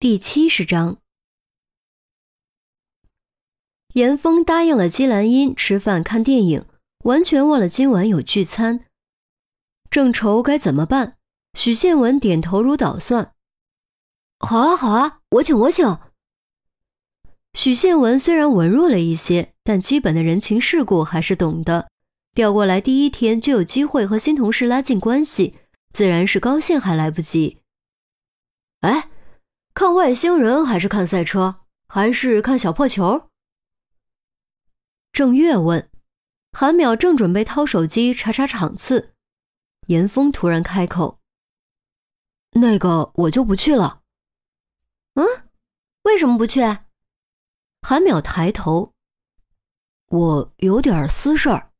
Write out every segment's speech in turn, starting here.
第七十章，严峰答应了姬兰英吃饭看电影，完全忘了今晚有聚餐。正愁该怎么办，许宪文点头如捣蒜：“好啊，好啊，我请，我请。”许宪文虽然文弱了一些，但基本的人情世故还是懂的。调过来第一天就有机会和新同事拉近关系，自然是高兴还来不及。哎。看外星人还是看赛车，还是看小破球？郑月问。韩淼正准备掏手机查查场次，严峰突然开口：“那个，我就不去了。”“嗯，为什么不去？”韩淼抬头：“我有点私事儿。”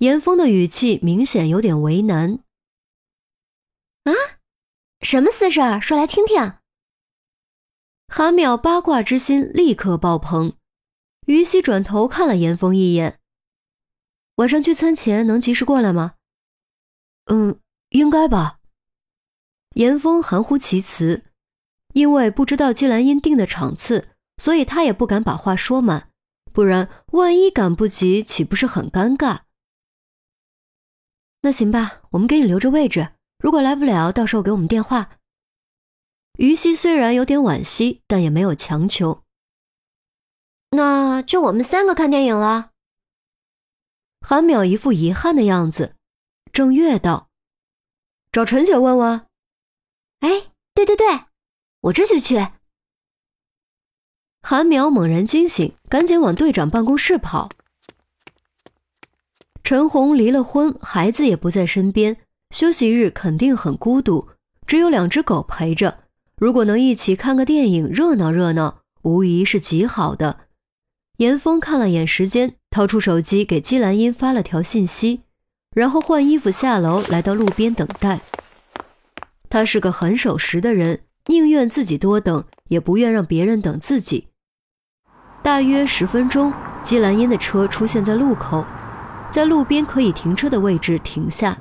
严峰的语气明显有点为难。“啊，什么私事儿？说来听听。”韩淼八卦之心立刻爆棚，于西转头看了严峰一眼：“晚上聚餐前能及时过来吗？”“嗯，应该吧。”严峰含糊其辞，因为不知道季兰英定的场次，所以他也不敢把话说满，不然万一赶不及，岂不是很尴尬？那行吧，我们给你留着位置，如果来不了，到时候给我们电话。于西虽然有点惋惜，但也没有强求。那就我们三个看电影了。韩淼一副遗憾的样子。郑月道：“找陈姐问问。”哎，对对对，我这就去。韩淼猛然惊醒，赶紧往队长办公室跑。陈红离了婚，孩子也不在身边，休息日肯定很孤独，只有两只狗陪着。如果能一起看个电影，热闹热闹，无疑是极好的。严峰看了眼时间，掏出手机给姬兰英发了条信息，然后换衣服下楼，来到路边等待。他是个很守时的人，宁愿自己多等，也不愿让别人等自己。大约十分钟，姬兰英的车出现在路口，在路边可以停车的位置停下。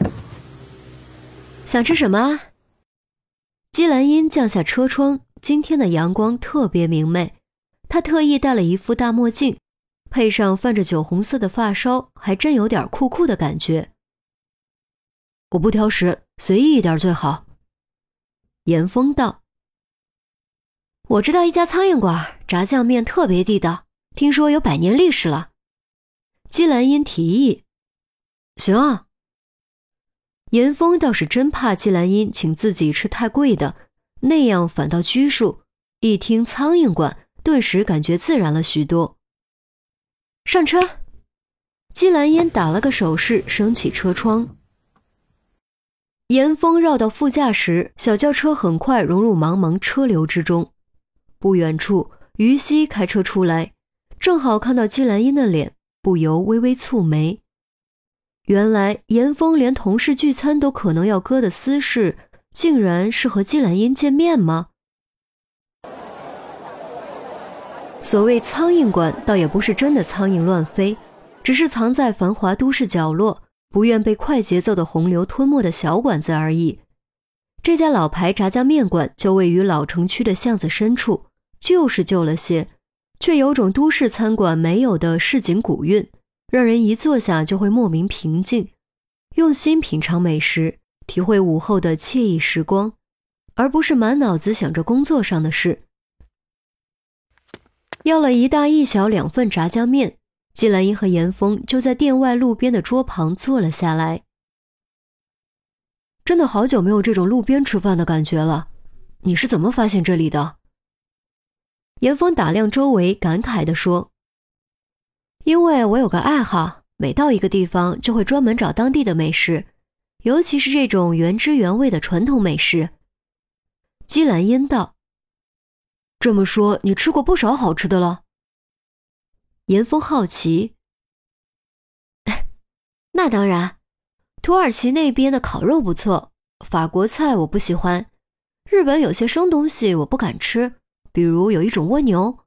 想吃什么？姬兰英降下车窗，今天的阳光特别明媚。她特意戴了一副大墨镜，配上泛着酒红色的发梢，还真有点酷酷的感觉。我不挑食，随意一点最好。严峰道：“我知道一家苍蝇馆，炸酱面特别地道，听说有百年历史了。”姬兰英提议：“行啊。”严峰倒是真怕季兰英请自己吃太贵的，那样反倒拘束。一听苍蝇馆，顿时感觉自然了许多。上车，季兰英打了个手势，升起车窗。严峰绕到副驾驶，小轿车很快融入茫茫车流之中。不远处，于西开车出来，正好看到季兰英的脸，不由微微蹙眉。原来严峰连同事聚餐都可能要割的私事，竟然是和季兰英见面吗？所谓苍蝇馆，倒也不是真的苍蝇乱飞，只是藏在繁华都市角落，不愿被快节奏的洪流吞没的小馆子而已。这家老牌炸酱面馆就位于老城区的巷子深处，就是旧了些，却有种都市餐馆没有的市井古韵。让人一坐下就会莫名平静，用心品尝美食，体会午后的惬意时光，而不是满脑子想着工作上的事。要了一大一小两份炸酱面，季兰英和严峰就在店外路边的桌旁坐了下来。真的好久没有这种路边吃饭的感觉了，你是怎么发现这里的？严峰打量周围，感慨地说。因为我有个爱好，每到一个地方就会专门找当地的美食，尤其是这种原汁原味的传统美食。姬兰英道：“这么说，你吃过不少好吃的了。”严峰好奇：“ 那当然，土耳其那边的烤肉不错，法国菜我不喜欢，日本有些生东西我不敢吃，比如有一种蜗牛。”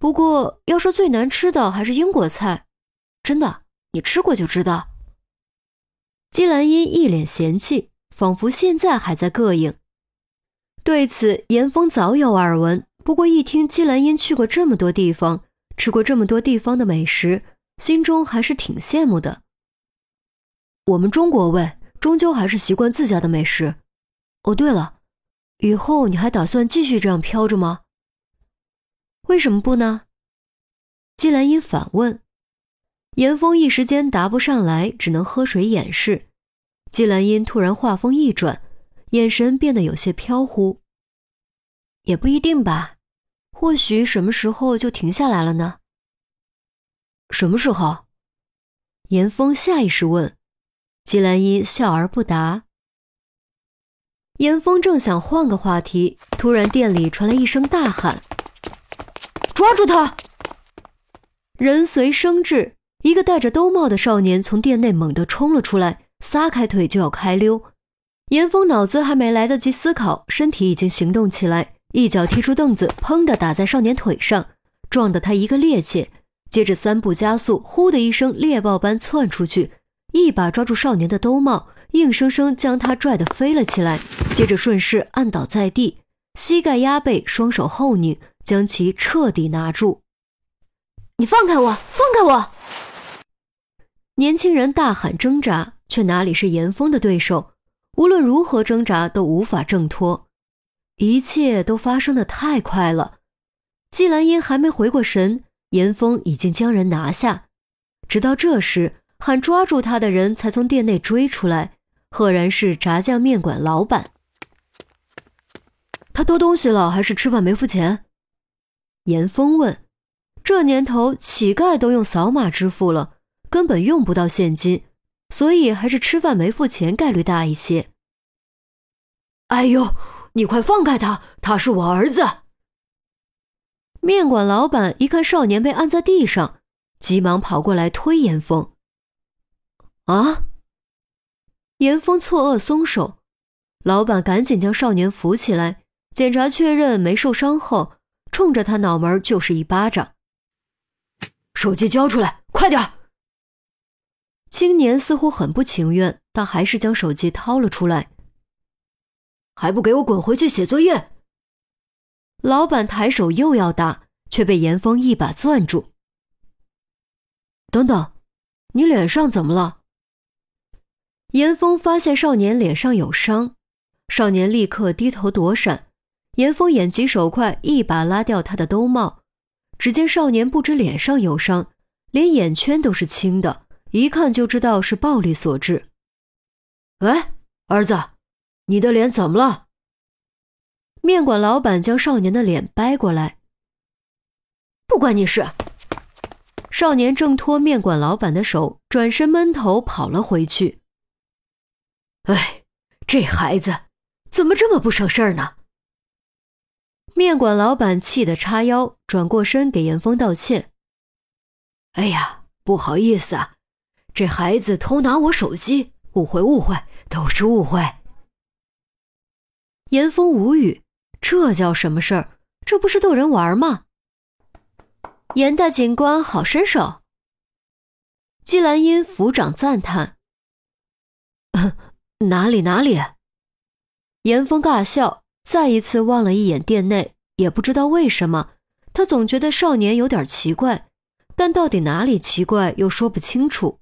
不过，要说最难吃的还是英国菜，真的，你吃过就知道。姬兰英一脸嫌弃，仿佛现在还在膈应。对此，严峰早有耳闻。不过一听姬兰英去过这么多地方，吃过这么多地方的美食，心中还是挺羡慕的。我们中国胃终究还是习惯自家的美食。哦，对了，以后你还打算继续这样飘着吗？为什么不呢？季兰英反问。严峰一时间答不上来，只能喝水掩饰。季兰英突然话锋一转，眼神变得有些飘忽。也不一定吧，或许什么时候就停下来了呢？什么时候？严峰下意识问。季兰英笑而不答。严峰正想换个话题，突然店里传来一声大喊：“抓住他！”人随声至，一个戴着兜帽的少年从店内猛地冲了出来，撒开腿就要开溜。严峰脑子还没来得及思考，身体已经行动起来。一脚踢出凳子，砰的打在少年腿上，撞得他一个趔趄。接着三步加速，呼的一声，猎豹般窜出去，一把抓住少年的兜帽，硬生生将他拽得飞了起来。接着顺势按倒在地，膝盖压背，双手后拧，将其彻底拿住。你放开我，放开我！年轻人大喊挣扎，却哪里是严峰的对手？无论如何挣扎，都无法挣脱。一切都发生的太快了，季兰英还没回过神，严峰已经将人拿下。直到这时，喊抓住他的人才从店内追出来，赫然是炸酱面馆老板。他偷东西了，还是吃饭没付钱？严峰问。这年头，乞丐都用扫码支付了，根本用不到现金，所以还是吃饭没付钱概率大一些。哎呦！你快放开他，他是我儿子。面馆老板一看少年被按在地上，急忙跑过来推严峰。啊！严峰错愕松手，老板赶紧将少年扶起来，检查确认没受伤后，冲着他脑门就是一巴掌。手机交出来，快点！青年似乎很不情愿，但还是将手机掏了出来。还不给我滚回去写作业！老板抬手又要打，却被严峰一把攥住。等等，你脸上怎么了？严峰发现少年脸上有伤，少年立刻低头躲闪。严峰眼疾手快，一把拉掉他的兜帽。只见少年不知脸上有伤，连眼圈都是青的，一看就知道是暴力所致。喂，儿子。你的脸怎么了？面馆老板将少年的脸掰过来。不关你事。少年挣脱面馆老板的手，转身闷头跑了回去。哎，这孩子怎么这么不省事儿呢？面馆老板气得叉腰，转过身给严峰道歉。哎呀，不好意思啊，这孩子偷拿我手机，误会误会，都是误会。严峰无语，这叫什么事儿？这不是逗人玩吗？严大警官好身手。季兰英抚掌赞叹：“ 哪里哪里？”严峰尬笑，再一次望了一眼店内，也不知道为什么，他总觉得少年有点奇怪，但到底哪里奇怪又说不清楚。